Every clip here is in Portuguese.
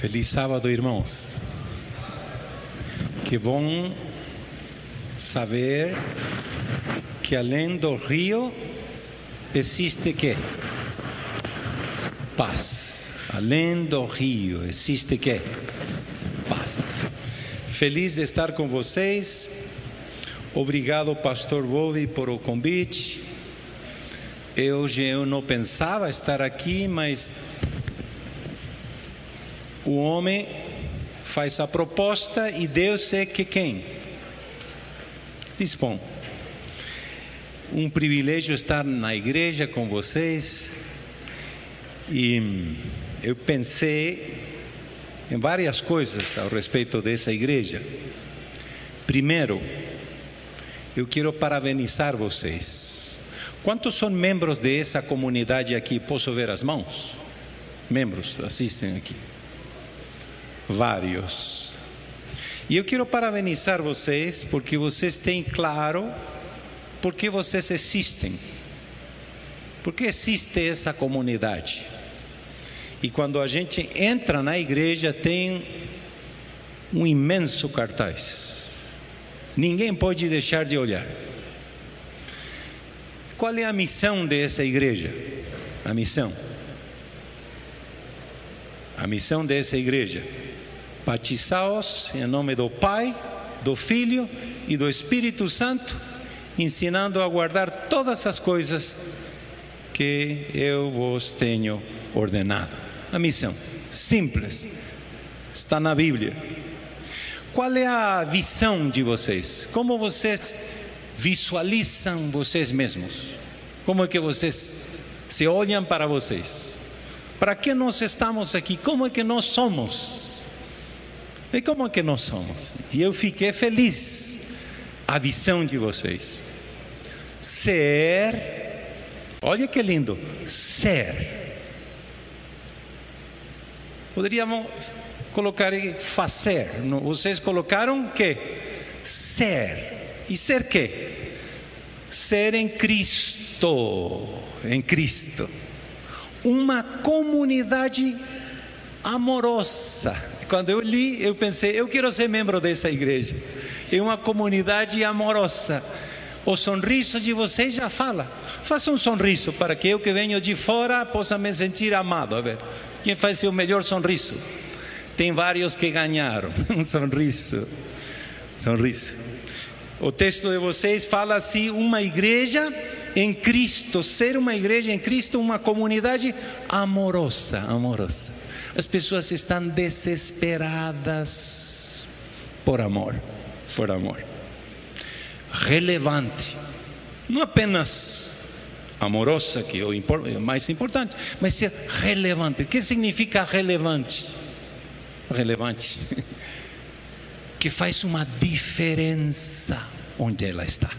Feliz sábado, irmãos. Que bom saber que além do rio existe que paz. Além do rio existe que paz. Feliz de estar com vocês. Obrigado, Pastor Bovi, por o convite. Hoje eu não pensava estar aqui, mas o homem faz a proposta e Deus é que quem? Dispõe. Um privilégio estar na igreja com vocês e eu pensei em várias coisas ao respeito dessa igreja. Primeiro, eu quero parabenizar vocês. Quantos são membros dessa comunidade aqui? Posso ver as mãos? Membros assistem aqui. Vários. E eu quero parabenizar vocês porque vocês têm claro por que vocês existem. Por que existe essa comunidade? E quando a gente entra na igreja, tem um imenso cartaz. Ninguém pode deixar de olhar. Qual é a missão dessa igreja? A missão. A missão dessa igreja: batizaos em nome do Pai, do Filho e do Espírito Santo, ensinando a guardar todas as coisas que eu vos tenho ordenado. A missão, simples, está na Bíblia. Qual é a visão de vocês? Como vocês visualizam vocês mesmos? Como é que vocês se olham para vocês? Para que nós estamos aqui? Como é que nós somos? E como é que nós somos? E eu fiquei feliz a visão de vocês. Ser, olha que lindo, ser. Poderíamos colocar aí fazer. Vocês colocaram que ser. E ser quê? Ser em Cristo, em Cristo. Uma comunidade amorosa. Quando eu li, eu pensei, eu quero ser membro dessa igreja. É uma comunidade amorosa. O sorriso de vocês já fala. Faça um sorriso para que eu que venho de fora possa me sentir amado. A ver, quem faz o melhor sorriso? Tem vários que ganharam. Um sorriso. Sorriso. O texto de vocês fala assim: uma igreja em Cristo, ser uma igreja em Cristo, uma comunidade amorosa, amorosa. As pessoas estão desesperadas por amor, por amor. Relevante, não apenas amorosa, que é o mais importante, mas ser relevante. O que significa relevante? Relevante. que faz uma diferença onde ela está.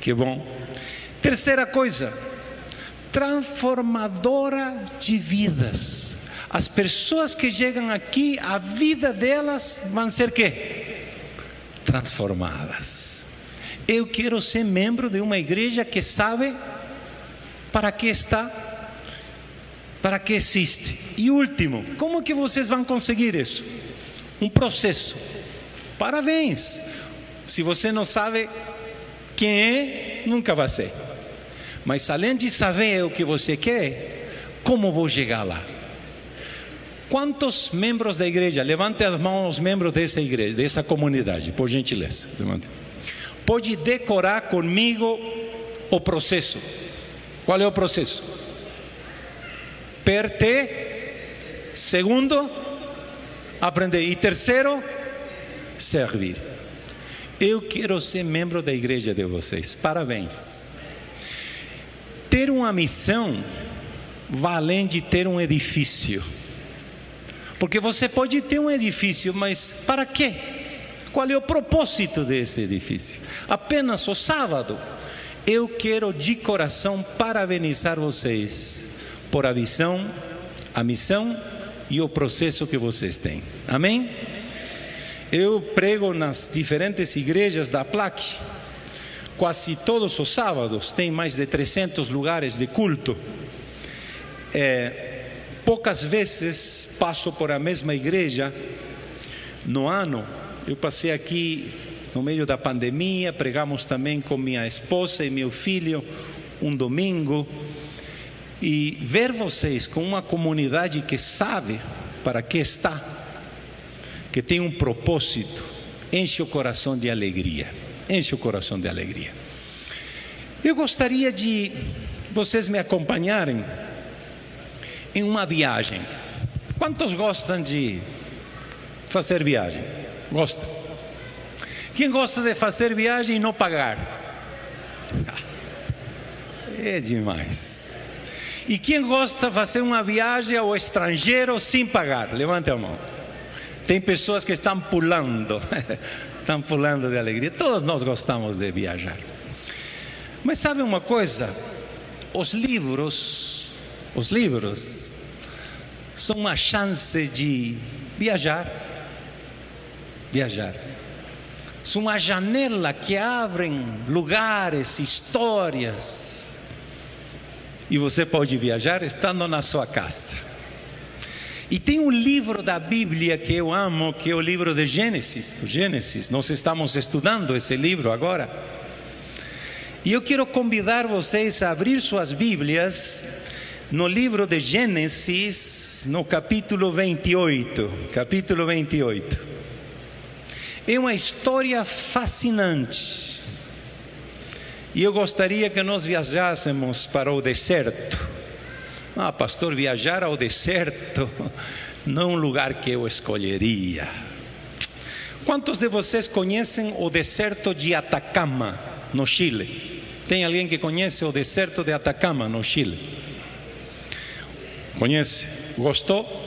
Que bom. Terceira coisa, transformadora de vidas. As pessoas que chegam aqui, a vida delas vão ser quê? Transformadas. Eu quero ser membro de uma igreja que sabe para que está, para que existe. E último, como que vocês vão conseguir isso? Um processo. Parabéns. Se você não sabe quem é, nunca vai ser. Mas além de saber o que você quer, como vou chegar lá? Quantos membros da igreja? Levante as mãos os membros dessa igreja, dessa comunidade, por gentileza. Levante. Pode decorar comigo o processo. Qual é o processo? Perte. Segundo, aprender. E terceiro, servir. Eu quero ser membro da igreja de vocês. Parabéns. Ter uma missão além de ter um edifício. Porque você pode ter um edifício, mas para quê? Qual é o propósito desse edifício? Apenas o sábado. Eu quero de coração parabenizar vocês por a visão, a missão e o processo que vocês têm. Amém? Eu prego nas diferentes igrejas da PLAC. Quase todos os sábados tem mais de 300 lugares de culto. É, poucas vezes passo por a mesma igreja no ano. Eu passei aqui no meio da pandemia, pregamos também com minha esposa e meu filho um domingo. E ver vocês com uma comunidade que sabe para que está, que tem um propósito, enche o coração de alegria. Enche o coração de alegria. Eu gostaria de vocês me acompanharem em uma viagem. Quantos gostam de fazer viagem? Gosta? Quem gosta de fazer viagem e não pagar? É demais. E quem gosta de fazer uma viagem ao estrangeiro sem pagar? Levante a mão. Tem pessoas que estão pulando, estão pulando de alegria. Todos nós gostamos de viajar. Mas sabe uma coisa? Os livros, os livros, são uma chance de viajar. Viajar. São uma janela que abrem lugares, histórias. E você pode viajar estando na sua casa. E tem um livro da Bíblia que eu amo, que é o livro de Gênesis. Gênesis, nós estamos estudando esse livro agora. E eu quero convidar vocês a abrir suas Bíblias no livro de Gênesis, no capítulo 28. Capítulo 28. É uma história fascinante. E eu gostaria que nós viajássemos para o deserto. Ah, pastor, viajar ao deserto não é um lugar que eu escolheria. Quantos de vocês conhecem o deserto de Atacama, no Chile? Tem alguém que conhece o deserto de Atacama, no Chile? Conhece? Gostou?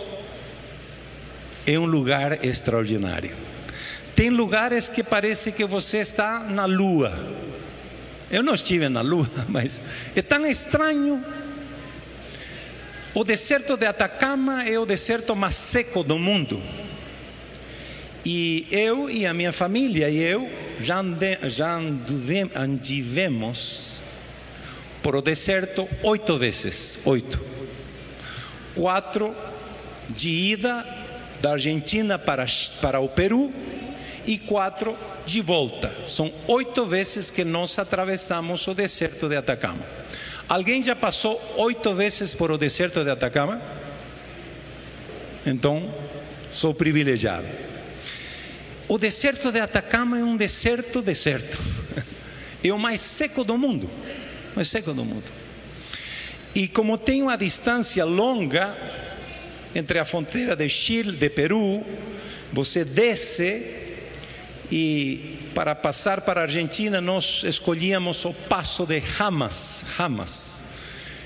É um lugar extraordinário. Tem lugares que parece que você está na lua. Eu não estive na lua, mas é tão estranho o deserto de Atacama é o deserto mais seco do mundo. E eu e a minha família e eu já, ande, já andivemos por o deserto oito vezes. Oito. Quatro de ida da Argentina para, para o Peru e quatro de volta. São oito vezes que nós atravessamos o deserto de Atacama. Alguém já passou oito vezes por o deserto de Atacama? Então, sou privilegiado. O deserto de Atacama é um deserto deserto. É o mais seco do mundo. Mais seco do mundo. E como tem uma distância longa entre a fronteira de Chile, de Peru, você desce e para passar para a Argentina, nós escolhíamos o passo de Hamas, Hamas,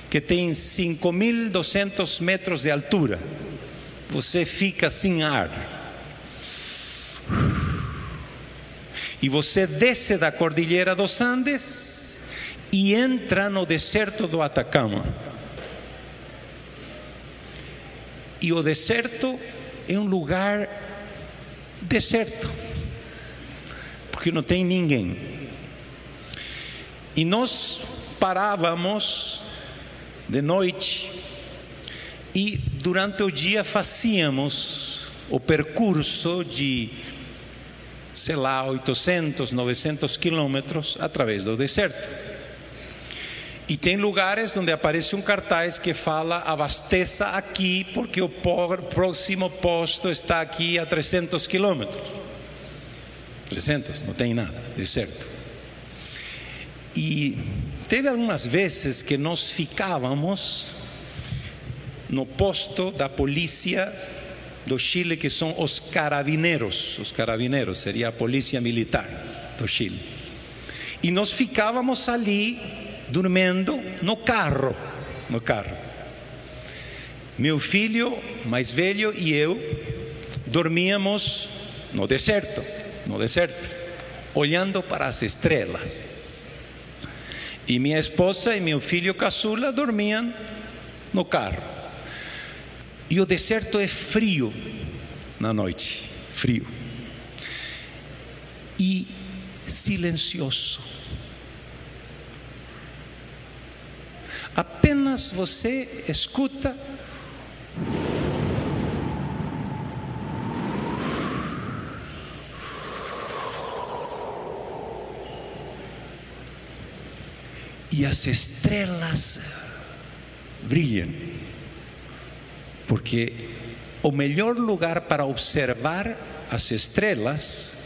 que tem 5.200 metros de altura. Você fica sem ar. E você desce da Cordilheira dos Andes e entra no deserto do Atacama. E o deserto é um lugar deserto porque não tem ninguém. E nós parávamos de noite e durante o dia fazíamos o percurso de, sei lá, 800, 900 quilômetros através do deserto. E tem lugares onde aparece um cartaz que fala abasteça aqui, porque o próximo posto está aqui a 300 quilômetros. 300, não tem nada, deserto. E teve algumas vezes que nós ficávamos no posto da polícia do Chile, que são os carabineiros. Os carabineiros seria a polícia militar do Chile. E nós ficávamos ali dormindo no carro, no carro. Meu filho mais velho e eu dormíamos no deserto no deserto, olhando para as estrelas. E minha esposa e meu filho caçula dormiam no carro. E o deserto é frio na noite, frio. E silencioso. apenas você escuta. E as estrelas brilham, porque o melhor lugar para observar as estrelas,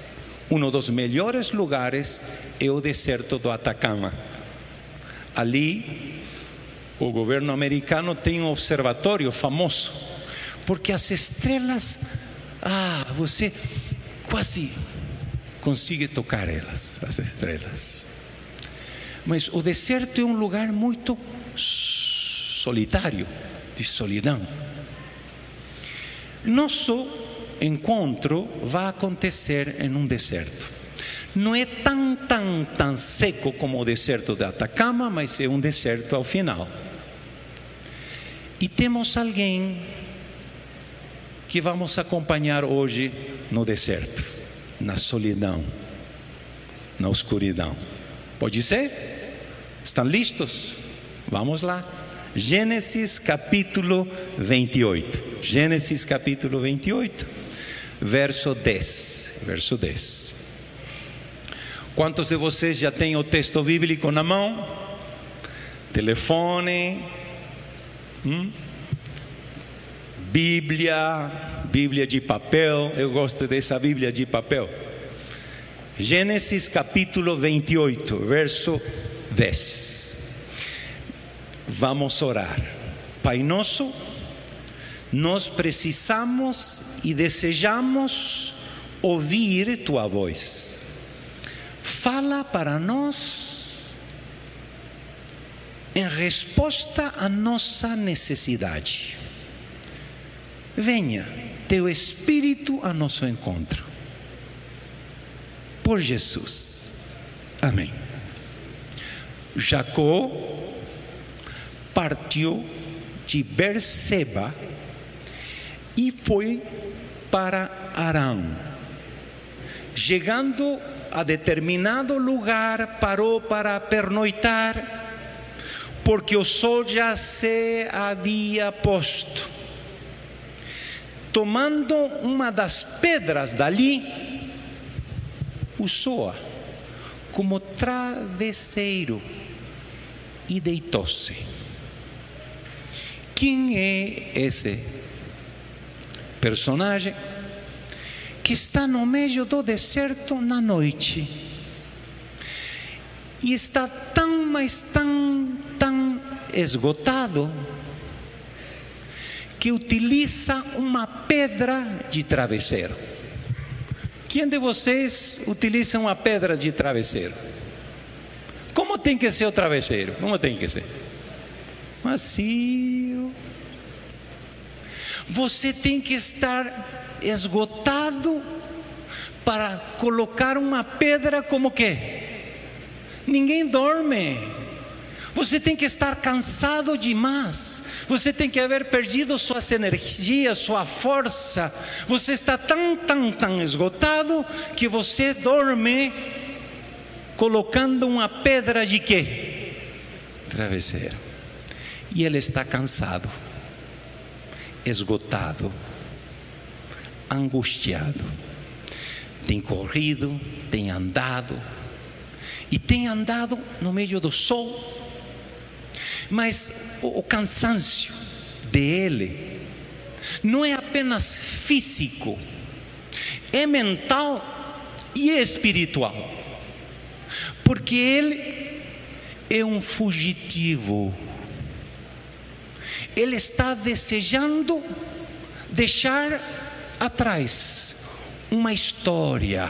um dos melhores lugares é o deserto do Atacama. Ali o governo americano tem um observatório famoso, porque as estrelas, ah, você quase consegue tocar elas, as estrelas. Mas o deserto é um lugar muito solitário, de solidão. Nosso encontro vai acontecer em um deserto. Não é tão, tão, tão seco como o deserto de Atacama, mas é um deserto ao final. E temos alguém que vamos acompanhar hoje no deserto, na solidão, na escuridão. Pode ser? Estão listos? Vamos lá. Gênesis capítulo 28. Gênesis capítulo 28, verso 10. Verso 10. Quantos de vocês já têm o texto bíblico na mão? Telefone, hum? Bíblia, Bíblia de papel. Eu gosto dessa Bíblia de papel. Gênesis capítulo 28, verso 10. Vamos orar. Pai nosso, nós precisamos e desejamos ouvir tua voz. Fala para nós em resposta à nossa necessidade. Venha teu Espírito a nosso encontro. Por Jesus. Amém. Jacó partiu de Berseba e foi para Arão. Chegando a determinado lugar, parou para pernoitar, porque o sol já se havia posto. Tomando uma das pedras dali, usou-a como travesseiro e deitou-se. Quem é esse personagem que está no meio do deserto na noite e está tão, mas tão, esgotado que utiliza uma pedra de travesseiro. Quem de vocês utiliza uma pedra de travesseiro? Como tem que ser o travesseiro? Como tem que ser? Macio. Você tem que estar esgotado para colocar uma pedra como que? Ninguém dorme. Você tem que estar cansado demais. Você tem que haver perdido suas energias, sua força. Você está tão, tão, tão esgotado que você dorme colocando uma pedra de quê? Travesseiro. E ele está cansado, esgotado, angustiado. Tem corrido, tem andado, e tem andado no meio do sol mas o, o cansaço dele não é apenas físico, é mental e espiritual. Porque ele é um fugitivo. Ele está desejando deixar atrás uma história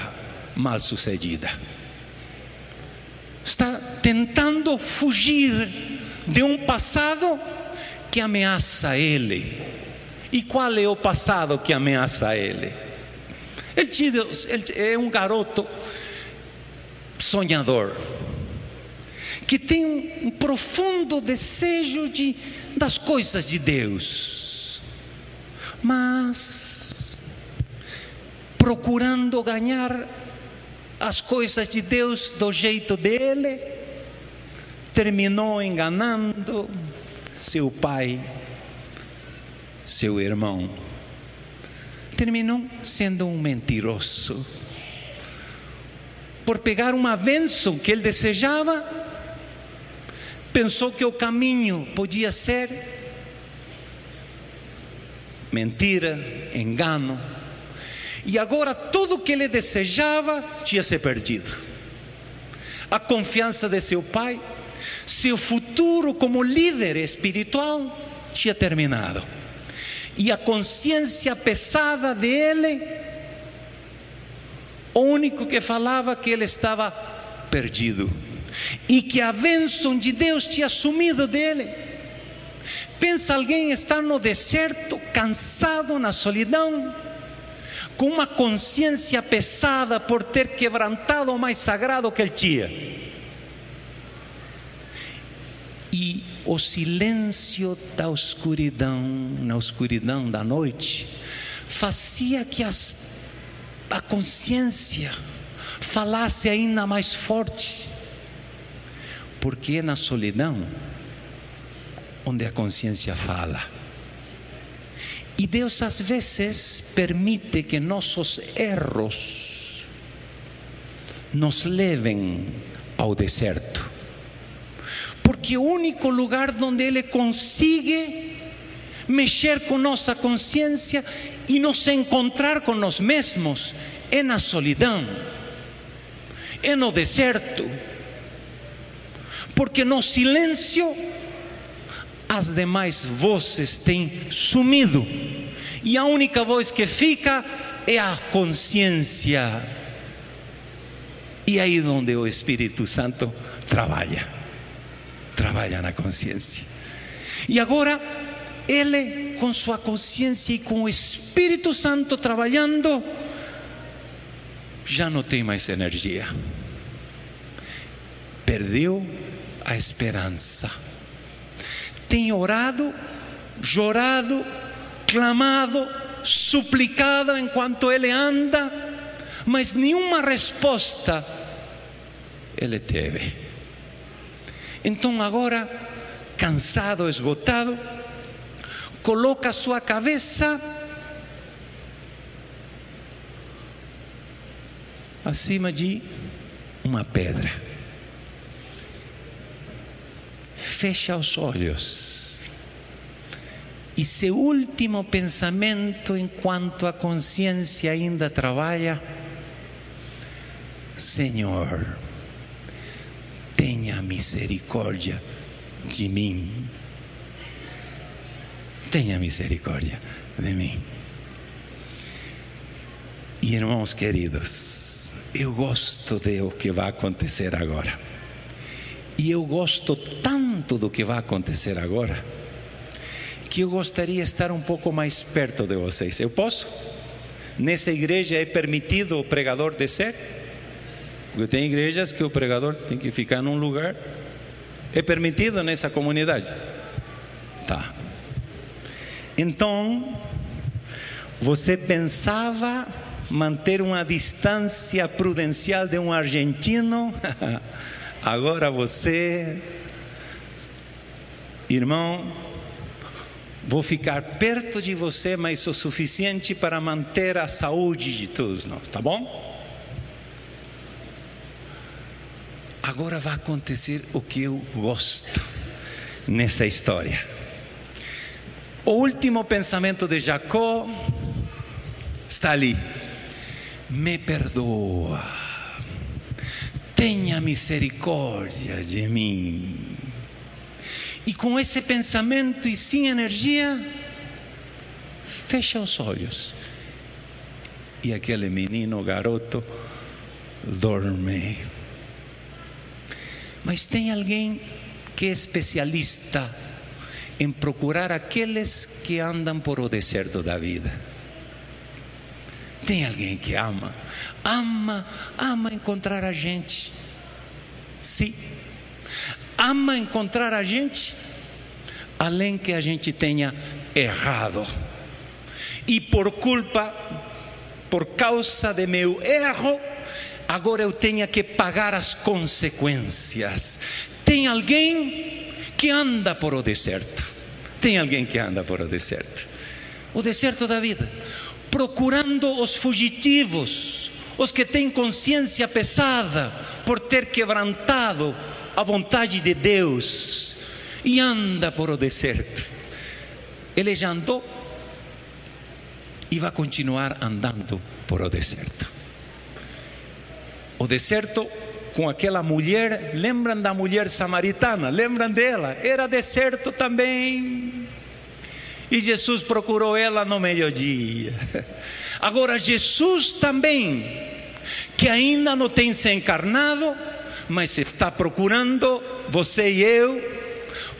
mal sucedida. Está tentando fugir de um passado que ameaça ele. E qual é o passado que ameaça ele? Ele, é um garoto sonhador que tem um, um profundo desejo de, das coisas de Deus, mas procurando ganhar as coisas de Deus do jeito dele, terminou enganando seu pai, seu irmão. Terminou sendo um mentiroso. Por pegar uma bênção que ele desejava, Pensou que o caminho podia ser mentira, engano. E agora tudo que ele desejava tinha se perdido. A confiança de seu pai, seu futuro como líder espiritual tinha terminado. E a consciência pesada dele, o único que falava que ele estava perdido e que a bênção de Deus tinha sumido dele. Pensa alguém estar no deserto, cansado na solidão, com uma consciência pesada por ter quebrantado o mais sagrado que ele tinha. E o silêncio da escuridão, na escuridão da noite, fazia que as, a consciência falasse ainda mais forte, porque é na solidão onde a consciência fala. E Deus às vezes permite que nossos erros nos levem ao deserto porque o único lugar onde Ele consigue mexer com nossa consciência e nos encontrar com nós mesmos é na solidão, é no deserto, porque no silêncio as demais vozes têm sumido e a única voz que fica é a consciência. E aí onde o Espírito Santo trabalha trabalha na consciência. E agora, ele, com sua consciência e com o Espírito Santo trabalhando, já não tem mais energia. Perdeu a esperança. Tem orado, chorado, clamado, suplicado enquanto ele anda, mas nenhuma resposta ele teve. Então agora, cansado, esgotado, coloca sua cabeça acima de uma pedra. Fecha os olhos. E seu último pensamento, enquanto a consciência ainda trabalha, Senhor, tenha misericórdia de mim. Tenha misericórdia de mim. E irmãos queridos, eu gosto de o que vai acontecer agora. E eu gosto tanto do que vai acontecer agora, que eu gostaria de estar um pouco mais perto de vocês. Eu posso? Nessa igreja é permitido o pregador descer? Porque tem igrejas que o pregador tem que ficar num lugar. É permitido nessa comunidade? Tá. Então, você pensava manter uma distância prudencial de um argentino? Agora você, irmão, vou ficar perto de você, mas o suficiente para manter a saúde de todos nós, tá bom? Agora vai acontecer o que eu gosto nessa história. O último pensamento de Jacó está ali. Me perdoa, tenha misericórdia de mim. E com esse pensamento e sem energia, fecha os olhos. E aquele menino, garoto, dorme. Mas tem alguém que é especialista em procurar aqueles que andam por o deserto da vida. Tem alguém que ama, ama, ama encontrar a gente. Sim, ama encontrar a gente, além que a gente tenha errado. E por culpa, por causa de meu erro, agora eu tenha que pagar as consequências. Tem alguém que anda por o deserto. Tem alguém que anda por o deserto. O deserto da vida, procurando os fugitivos, os que têm consciência pesada por ter quebrantado a vontade de Deus e anda por o deserto. Ele já andou e vai continuar andando por o deserto. O deserto com aquela mulher, lembram da mulher samaritana? Lembram dela? Era deserto também. E Jesus procurou ela no meio-dia. Agora, Jesus também, que ainda não tem se encarnado, mas está procurando você e eu,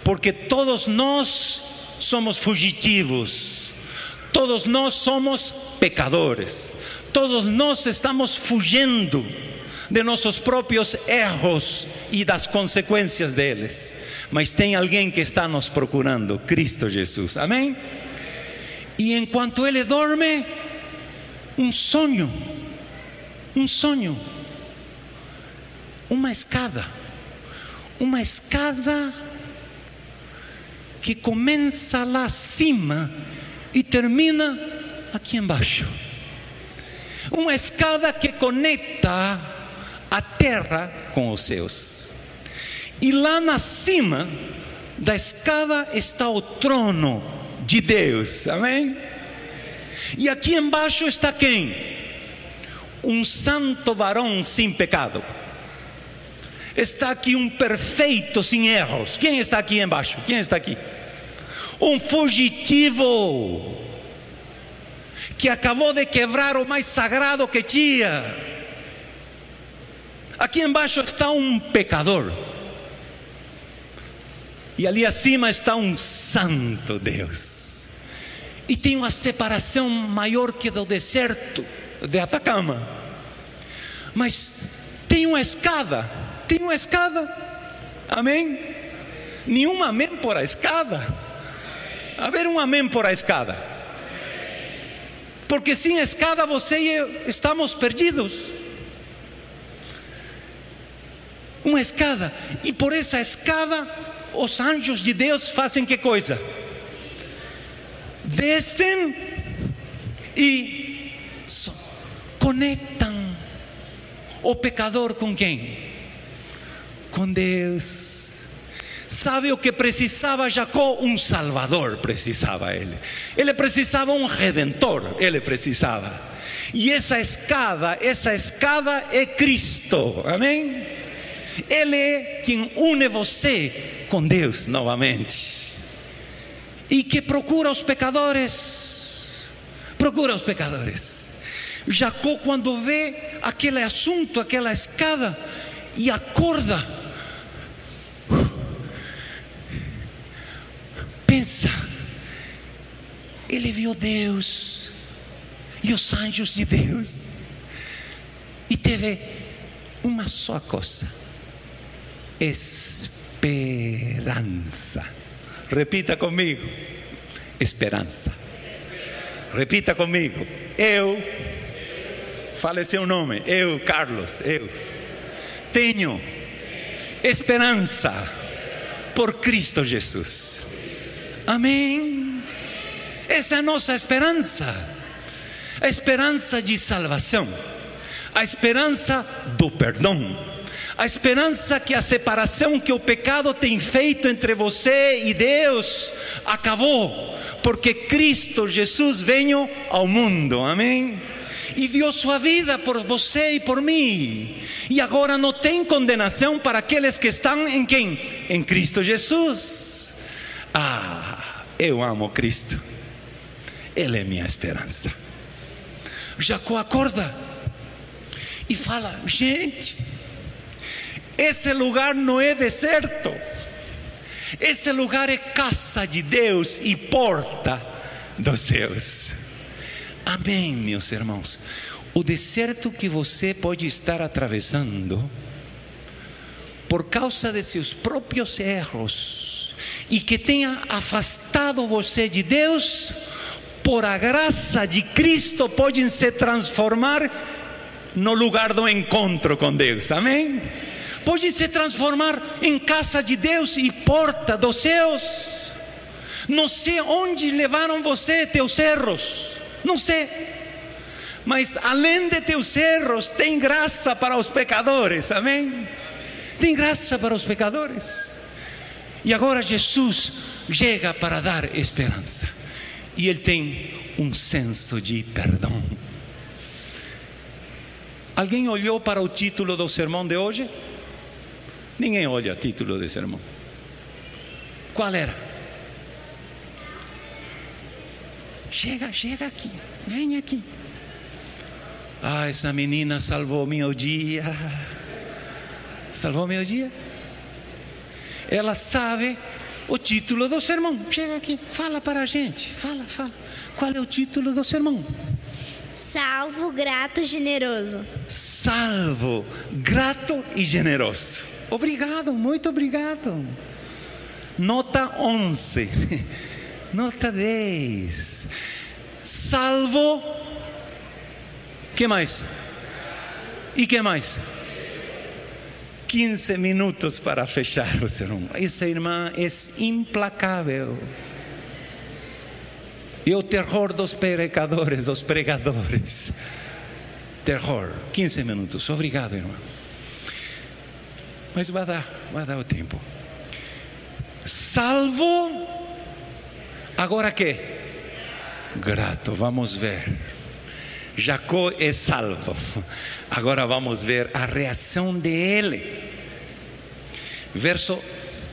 porque todos nós somos fugitivos, todos nós somos pecadores, todos nós estamos fugindo de nossos próprios erros e das consequências deles. Mas tem alguém que está nos procurando, Cristo Jesus. Amém? E enquanto ele dorme, um sonho, um sonho, uma escada, uma escada que começa lá acima e termina aqui embaixo. Uma escada que conecta a terra com os céus. E lá na cima da escada está o trono de Deus, amém? E aqui embaixo está quem? Um santo varão sem pecado. Está aqui um perfeito sem erros. Quem está aqui embaixo? Quem está aqui? Um fugitivo que acabou de quebrar o mais sagrado que tinha. Aqui embaixo está um pecador. E ali acima está um santo Deus. E tem uma separação maior que do deserto de Atacama. Mas tem uma escada. Tem uma escada. Amém? Nenhum amém por a escada. A ver um amém por a escada. Porque sem escada você e eu estamos perdidos. Uma escada. E por essa escada os anjos de Deus fazem que coisa? Descem e conectam o pecador com quem? Com Deus. Sabe o que precisava Jacó? Um Salvador precisava ele. Ele precisava um Redentor, ele precisava. E essa escada, essa escada é Cristo, amém? Ele é quem une você com Deus novamente. E que procura os pecadores. Procura os pecadores. Jacó, quando vê aquele assunto, aquela escada, e acorda, pensa, ele viu Deus e os anjos de Deus, e teve uma só coisa: esperança. Repita comigo: esperança. Repita comigo: eu. Fale seu nome. Eu, Carlos. Eu tenho esperança por Cristo Jesus. Amém. Essa é a nossa esperança. A esperança de salvação. A esperança do perdão a esperança que a separação que o pecado tem feito entre você e Deus acabou, porque Cristo Jesus veio ao mundo, amém? E deu sua vida por você e por mim, e agora não tem condenação para aqueles que estão em quem? Em Cristo Jesus. Ah, eu amo Cristo, Ele é minha esperança. Jacó acorda e fala: gente, esse lugar não é deserto. Esse lugar é casa de Deus e porta dos céus. Amém, meus irmãos. O deserto que você pode estar atravessando por causa de seus próprios erros e que tenha afastado você de Deus, por a graça de Cristo, podem se transformar no lugar do encontro com Deus. Amém? Pode se transformar em casa de Deus e porta dos céus. Não sei onde levaram você, teus erros, não sei. Mas além de teus erros, tem graça para os pecadores, amém? Tem graça para os pecadores. E agora Jesus chega para dar esperança. E ele tem um senso de perdão. Alguém olhou para o título do sermão de hoje? Ninguém olha o título do sermão. Qual era? Chega, chega aqui, vem aqui. Ah, essa menina salvou meu dia. Salvou meu dia. Ela sabe o título do sermão. Chega aqui, fala para a gente. Fala, fala. Qual é o título do sermão? Salvo, grato, generoso. Salvo, grato e generoso. Obrigado, muito obrigado. Nota 11. Nota 10. Salvo. que mais? E que mais? 15 minutos para fechar o sermão. Essa irmã é implacável. E o terror dos pecadores, dos pregadores. Terror. 15 minutos. Obrigado, irmã. Mas vai dar, vai dar o tempo. Salvo. Agora que? Grato. Vamos ver. Jacó é salvo. Agora vamos ver a reação dele. Verso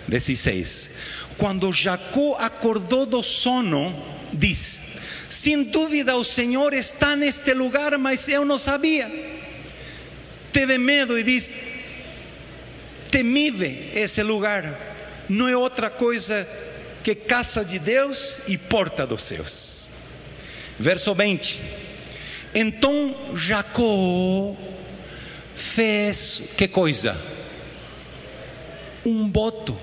16. Quando Jacó acordou do sono, diz: Sem dúvida o Senhor está neste lugar, mas eu não sabia. Teve medo e diz: Temível esse lugar, não é outra coisa que casa de Deus e porta dos céus. Verso 20: Então Jacó fez que coisa? Um voto.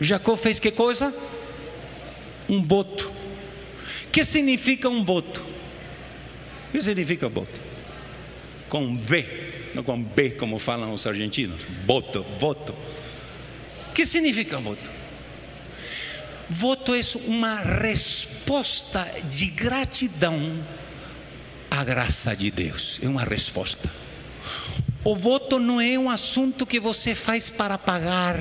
Jacó fez que coisa? Um voto. que significa um voto? O que significa voto? Com B, não com B como falam os argentinos. Voto, voto. O que significa voto? Voto é uma resposta de gratidão à graça de Deus. É uma resposta. O voto não é um assunto que você faz para pagar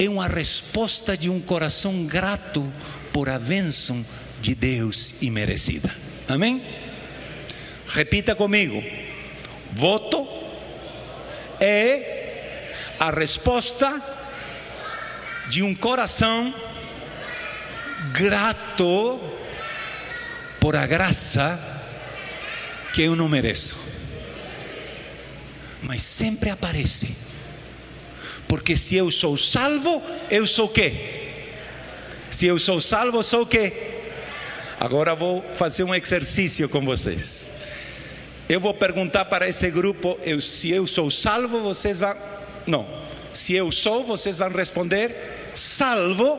é uma resposta de um coração grato por a bênção de Deus imerecida. Amém? Repita comigo. Voto é a resposta de um coração grato por a graça que eu não mereço. Mas sempre aparece porque se eu sou salvo, eu sou o quê? Se eu sou salvo, sou o quê? Agora vou fazer um exercício com vocês. Eu vou perguntar para esse grupo: eu, se eu sou salvo, vocês vão. Não. Se eu sou, vocês vão responder salvo.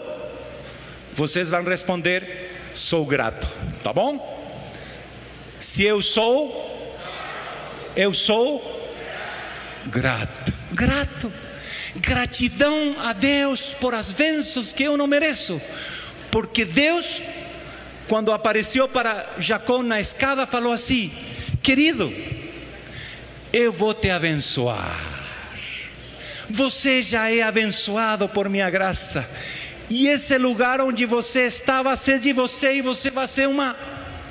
Vocês vão responder sou grato. Tá bom? Se eu sou, eu sou grato. Grato. Gratidão a Deus por as bênçãos que eu não mereço, porque Deus, quando apareceu para Jacó na escada, falou assim: querido, eu vou te abençoar. Você já é abençoado por minha graça. E esse lugar onde você está vai ser de você e você vai ser uma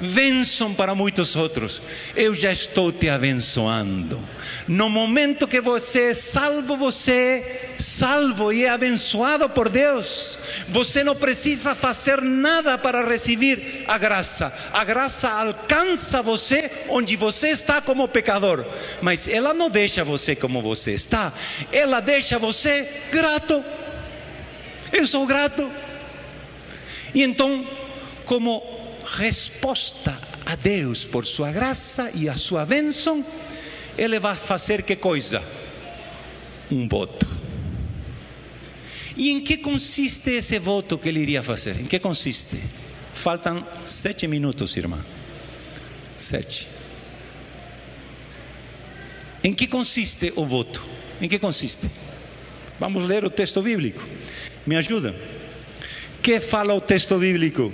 bênção para muitos outros. Eu já estou te abençoando. No momento que você é salvo, você é salvo e é abençoado por Deus. Você não precisa fazer nada para receber a graça. A graça alcança você onde você está como pecador, mas ela não deixa você como você está. Ela deixa você grato. Eu sou grato. E então, como resposta a Deus por sua graça e a sua bênção, ele vai fazer que coisa? Um voto. E em que consiste esse voto que ele iria fazer? Em que consiste? Faltam sete minutos, irmã. Sete. Em que consiste o voto? Em que consiste? Vamos ler o texto bíblico. Me ajuda? Que fala o texto bíblico?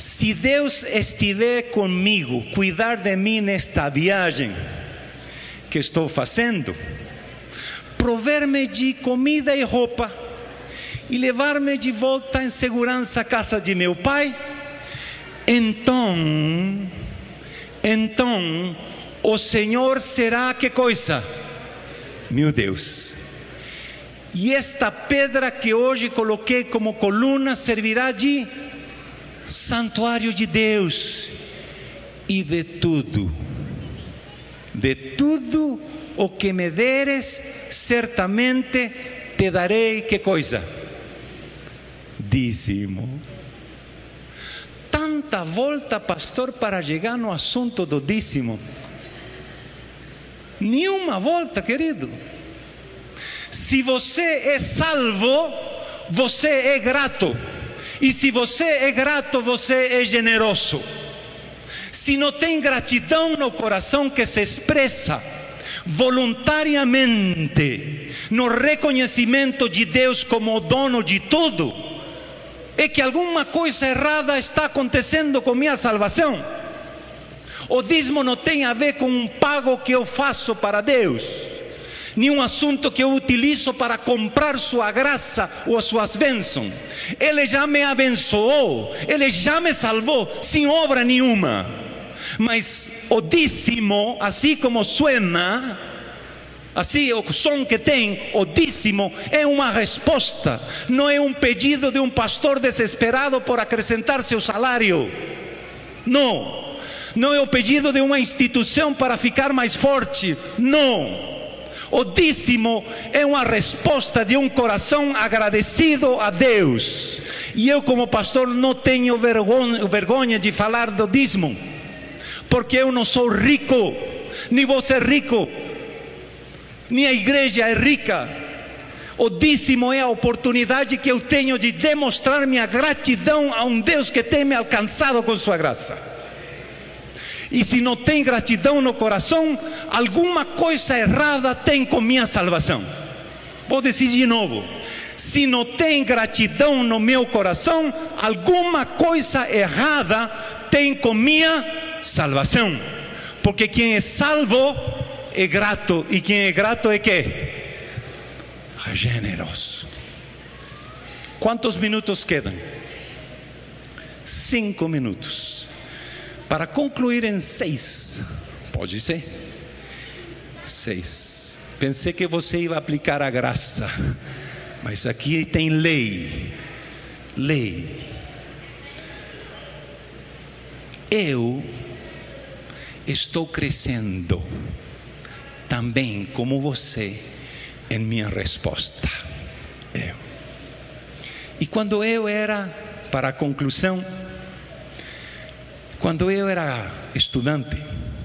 Se Deus estiver comigo, cuidar de mim nesta viagem que estou fazendo, prover-me de comida e roupa e levar-me de volta em segurança à casa de meu pai, então, então o Senhor será que coisa? Meu Deus. E esta pedra que hoje coloquei como coluna servirá de santuário de Deus e de tudo, de tudo o que me deres, certamente te darei que coisa? Dízimo. Tanta volta, pastor, para chegar no assunto do dízimo. Nenhuma volta, querido. Se você é salvo, você é grato. E se você é grato, você é generoso. Se não tem gratidão no coração que se expressa voluntariamente no reconhecimento de Deus como dono de tudo, é que alguma coisa errada está acontecendo com minha salvação. O dízimo não tem a ver com um pago que eu faço para Deus, nenhum assunto que eu utilizo para comprar sua graça ou suas bênçãos. Ele já me abençoou, ele já me salvou, sem obra nenhuma. Mas o dízimo, assim como suena, assim o som que tem, o dízimo é uma resposta, não é um pedido de um pastor desesperado por acrescentar seu salário. Não não é o pedido de uma instituição para ficar mais forte. Não. O dízimo é uma resposta de um coração agradecido a Deus. E eu, como pastor, não tenho vergonha, de falar do dízimo, porque eu não sou rico, nem vou ser rico, nem a igreja é rica. O dízimo é a oportunidade que eu tenho de demonstrar minha gratidão a um Deus que tem me alcançado com sua graça. E se não tem gratidão no coração, alguma coisa errada tem com minha salvação. Vou dizer de novo. Se não tem gratidão no meu coração, alguma coisa errada tem com minha salvação. Porque quem é salvo é grato. E quem é grato é que? Generoso. Quantos minutos quedam? Cinco minutos. Para concluir em seis, pode ser? Seis. Pensei que você ia aplicar a graça, mas aqui tem lei. Lei. Eu estou crescendo também como você em minha resposta. Eu. E quando eu era, para a conclusão, quando eu era estudante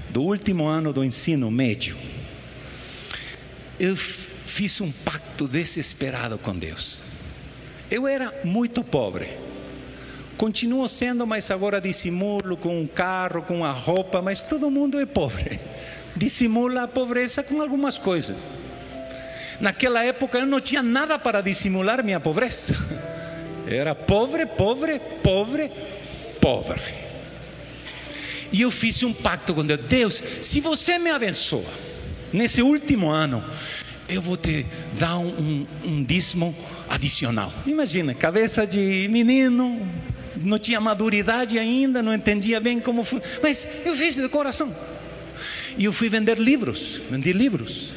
do último ano do ensino médio, eu fiz um pacto desesperado com Deus. Eu era muito pobre. Continuo sendo, mas agora dissimulo com um carro, com a roupa, mas todo mundo é pobre. Dissimula a pobreza com algumas coisas. Naquela época eu não tinha nada para dissimular minha pobreza. Era pobre, pobre, pobre, pobre. E eu fiz um pacto com Deus: Deus, se você me abençoa nesse último ano, eu vou te dar um, um, um dízimo adicional. Imagina, cabeça de menino, não tinha maturidade ainda, não entendia bem como foi, mas eu fiz de coração. E eu fui vender livros, vendi livros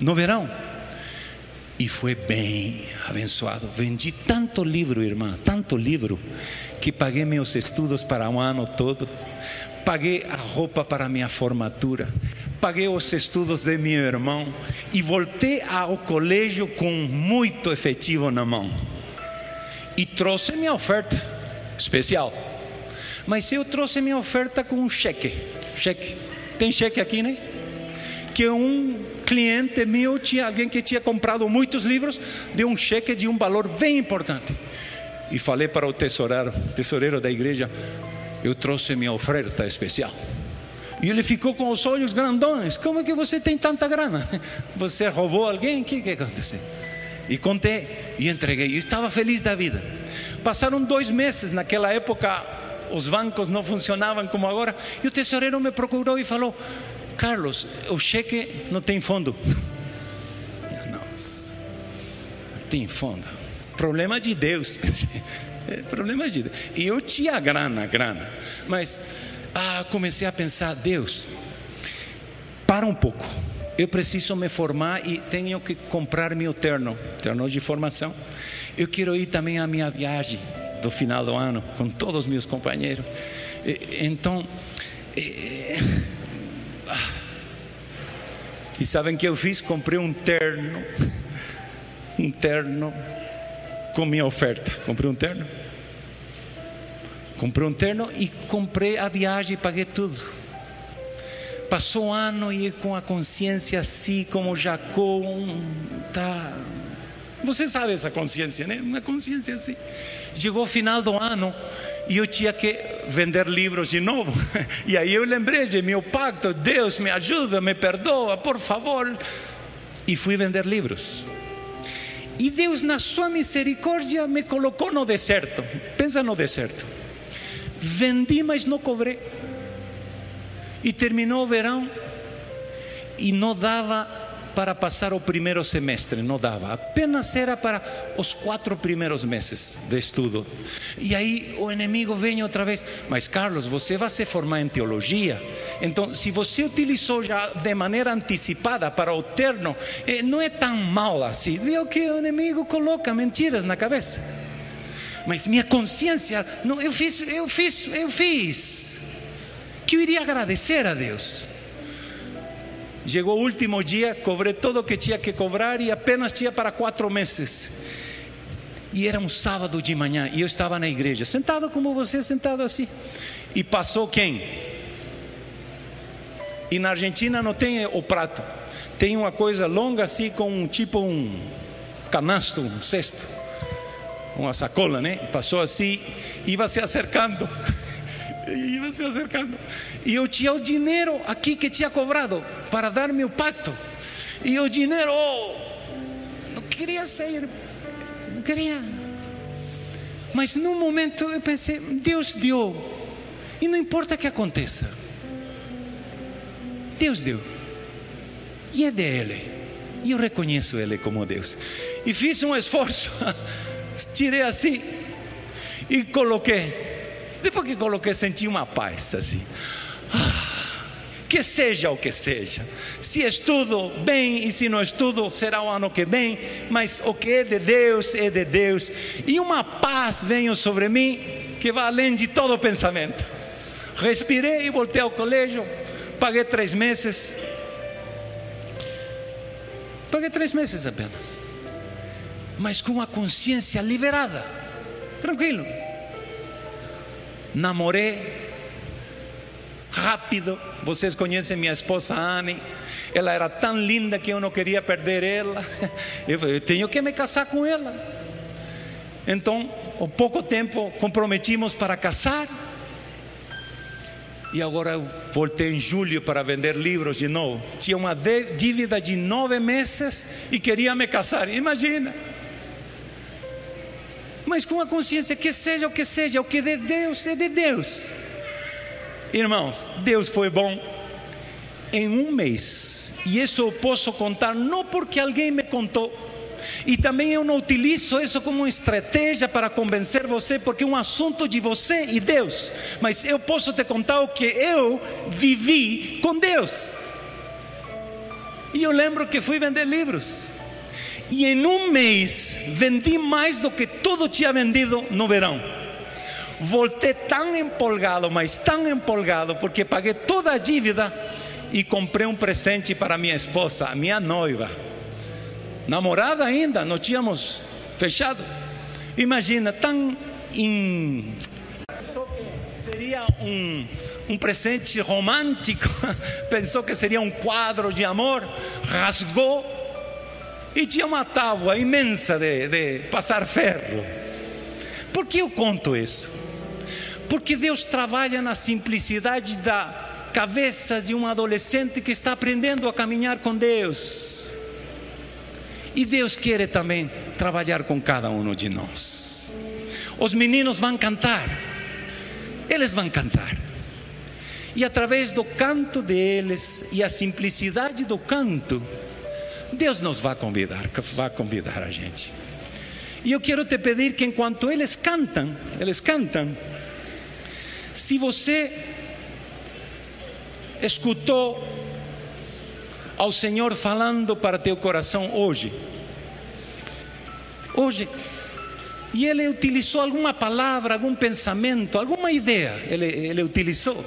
no verão. E foi bem abençoado. Vendi tanto livro, irmã, tanto livro, que paguei meus estudos para um ano todo paguei a roupa para minha formatura, paguei os estudos de meu irmão e voltei ao colégio com muito efetivo na mão. E trouxe minha oferta especial. Mas eu trouxe minha oferta com um cheque. Cheque. Tem cheque aqui, né? Que um cliente meu tinha alguém que tinha comprado muitos livros, deu um cheque de um valor bem importante. E falei para o tesoureiro, tesoureiro da igreja: eu trouxe minha oferta especial. E ele ficou com os olhos grandões. Como é que você tem tanta grana? Você roubou alguém? O que, que aconteceu? E contei e entreguei. Eu estava feliz da vida. Passaram dois meses. Naquela época, os bancos não funcionavam como agora. E o tesoureiro me procurou e falou: Carlos, o cheque não tem fundo. Não, tem fundo. Problema de Deus. É problema de. E eu tinha grana, grana. Mas ah, comecei a pensar, Deus, para um pouco. Eu preciso me formar e tenho que comprar meu terno, terno de formação. Eu quero ir também à minha viagem do final do ano com todos os meus companheiros. Então, e sabem que eu fiz? Comprei um terno, um terno com minha oferta. Comprei um terno. Comprei um terno e comprei a viagem, paguei tudo. Passou um ano e com a consciência assim, como Jacó, tá. Você sabe essa consciência, né? Uma consciência assim. Chegou o final do ano e eu tinha que vender livros de novo. E aí eu lembrei de meu pacto: Deus me ajuda, me perdoa, por favor. E fui vender livros. E Deus, na sua misericórdia, me colocou no deserto. Pensa no deserto. Vendi, mas não cobrei. E terminou o verão e não dava para passar o primeiro semestre, não dava, apenas era para os quatro primeiros meses de estudo. E aí o inimigo vem outra vez, mas Carlos, você vai se formar em teologia, então se você utilizou já de maneira antecipada para o terno, eh, não é tão mal assim. Viu que o inimigo coloca mentiras na cabeça. Mas minha consciência, não, eu fiz, eu fiz, eu fiz. Que eu iria agradecer a Deus. Chegou o último dia, cobrei tudo o que tinha que cobrar e apenas tinha para quatro meses. E era um sábado de manhã e eu estava na igreja, sentado como você, sentado assim. E passou quem? E na Argentina não tem o prato, tem uma coisa longa assim, com tipo um canasto, um cesto, uma sacola, né? Passou assim, ia se acercando, ia se acercando. E eu tinha o dinheiro aqui que tinha cobrado para dar meu pacto. E o dinheiro, oh, não queria sair, não queria. Mas no momento eu pensei, Deus deu. E não importa o que aconteça. Deus deu. E é dele. E eu reconheço Ele como Deus. E fiz um esforço. Tirei assim. E coloquei. Depois que coloquei, senti uma paz assim. Que seja o que seja, se estudo bem e se não estudo, será o ano que vem, mas o que é de Deus é de Deus, e uma paz veio sobre mim que vai além de todo pensamento. Respirei e voltei ao colégio, paguei três meses, paguei três meses apenas, mas com a consciência liberada, tranquilo. Namorei rápido. Vocês conhecem minha esposa Anne. Ela era tão linda que eu não queria perder ela. Eu, eu tenho que me casar com ela. Então, um pouco tempo comprometimos para casar. E agora eu voltei em julho para vender livros de novo. Tinha uma dívida de nove meses e queria me casar. Imagina. Mas com a consciência que seja o que seja, o que é de Deus é de Deus. Irmãos, Deus foi bom em um mês, e isso eu posso contar não porque alguém me contou, e também eu não utilizo isso como estratégia para convencer você, porque é um assunto de você e Deus, mas eu posso te contar o que eu vivi com Deus. E eu lembro que fui vender livros. E em um mês vendi mais do que todo tinha vendido no verão voltei tão empolgado, mas tão empolgado, porque paguei toda a dívida e comprei um presente para minha esposa, a minha noiva. Namorada ainda, não tínhamos fechado. Imagina, tão in... seria um, um presente romântico, pensou que seria um quadro de amor, rasgou e tinha uma tábua imensa de, de passar ferro. Por que eu conto isso? Porque Deus trabalha na simplicidade da cabeça de um adolescente que está aprendendo a caminhar com Deus. E Deus quer também trabalhar com cada um de nós. Os meninos vão cantar, eles vão cantar. E através do canto deles e a simplicidade do canto, Deus nos vai convidar, vai convidar a gente. E eu quero te pedir que enquanto eles cantam, eles cantam, se você escutou ao Senhor falando para teu coração hoje, hoje, e Ele utilizou alguma palavra, algum pensamento, alguma ideia, Ele, ele utilizou.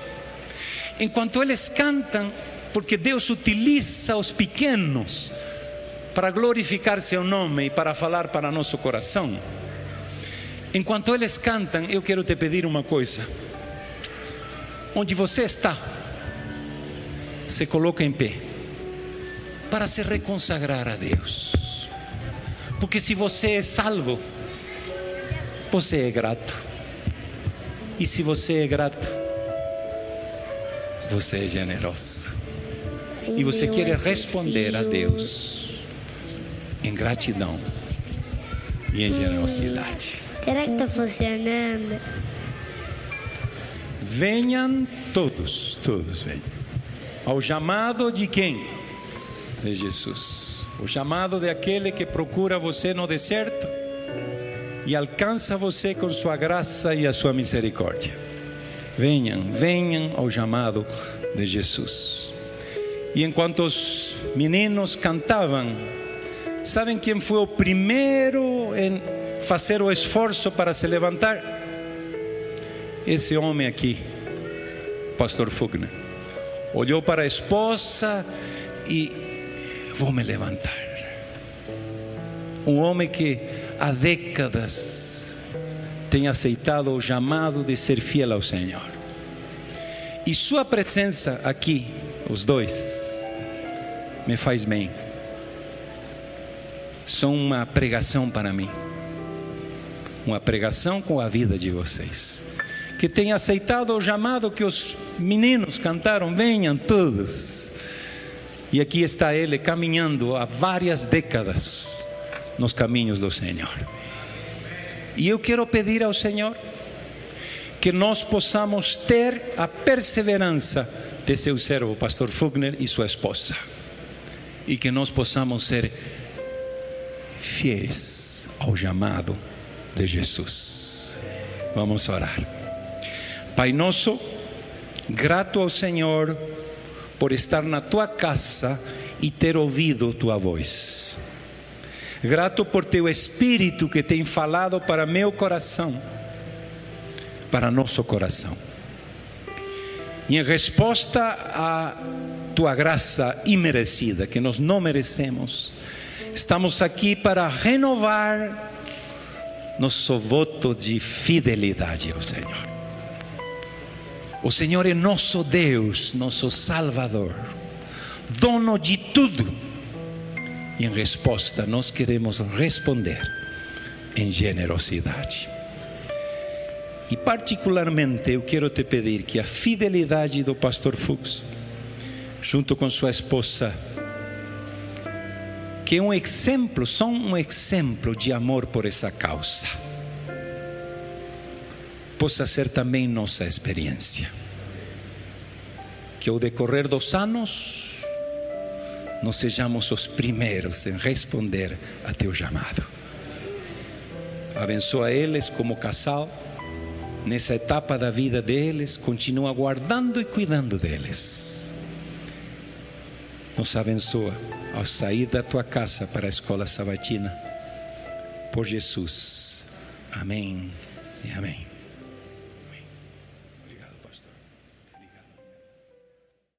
Enquanto eles cantam, porque Deus utiliza os pequenos para glorificar seu nome e para falar para nosso coração. Enquanto eles cantam, eu quero te pedir uma coisa. Onde você está, se coloca em pé para se reconsagrar a Deus. Porque se você é salvo, você é grato. E se você é grato, você é generoso. E você quer responder a Deus em gratidão e em generosidade. Será que está funcionando? Venham todos, todos venham. Ao chamado de quem? De Jesus. O chamado de aquele que procura você no deserto e alcança você com sua graça e a sua misericórdia. Venham, venham ao chamado de Jesus. E enquanto os meninos cantavam, sabem quem foi o primeiro em fazer o esforço para se levantar? Esse homem aqui, Pastor Fugner, olhou para a esposa e vou me levantar. Um homem que há décadas tem aceitado o chamado de ser fiel ao Senhor. E sua presença aqui, os dois, me faz bem. São uma pregação para mim. Uma pregação com a vida de vocês. Que tem aceitado o chamado que os meninos cantaram, venham todos. E aqui está ele caminhando há várias décadas nos caminhos do Senhor. E eu quero pedir ao Senhor que nós possamos ter a perseverança de seu servo, pastor Fugner e sua esposa. E que nós possamos ser fiéis ao chamado de Jesus. Vamos orar. Pai nosso, grato ao Senhor por estar na tua casa e ter ouvido tua voz. Grato por teu Espírito que tem falado para meu coração, para nosso coração. E em resposta à tua graça imerecida, que nós não merecemos, estamos aqui para renovar nosso voto de fidelidade ao Senhor. O Senhor é nosso Deus, nosso Salvador, dono de tudo. E em resposta, nós queremos responder em generosidade. E particularmente eu quero te pedir que a fidelidade do pastor Fuchs, junto com sua esposa, que é um exemplo, são um exemplo de amor por essa causa, possa ser também nossa experiência. Que ao decorrer dos anos, nós sejamos os primeiros em responder a teu chamado. Abençoa eles como casal, nessa etapa da vida deles, continua guardando e cuidando deles. Nos abençoa ao sair da tua casa para a escola sabatina. Por Jesus. Amém e amém.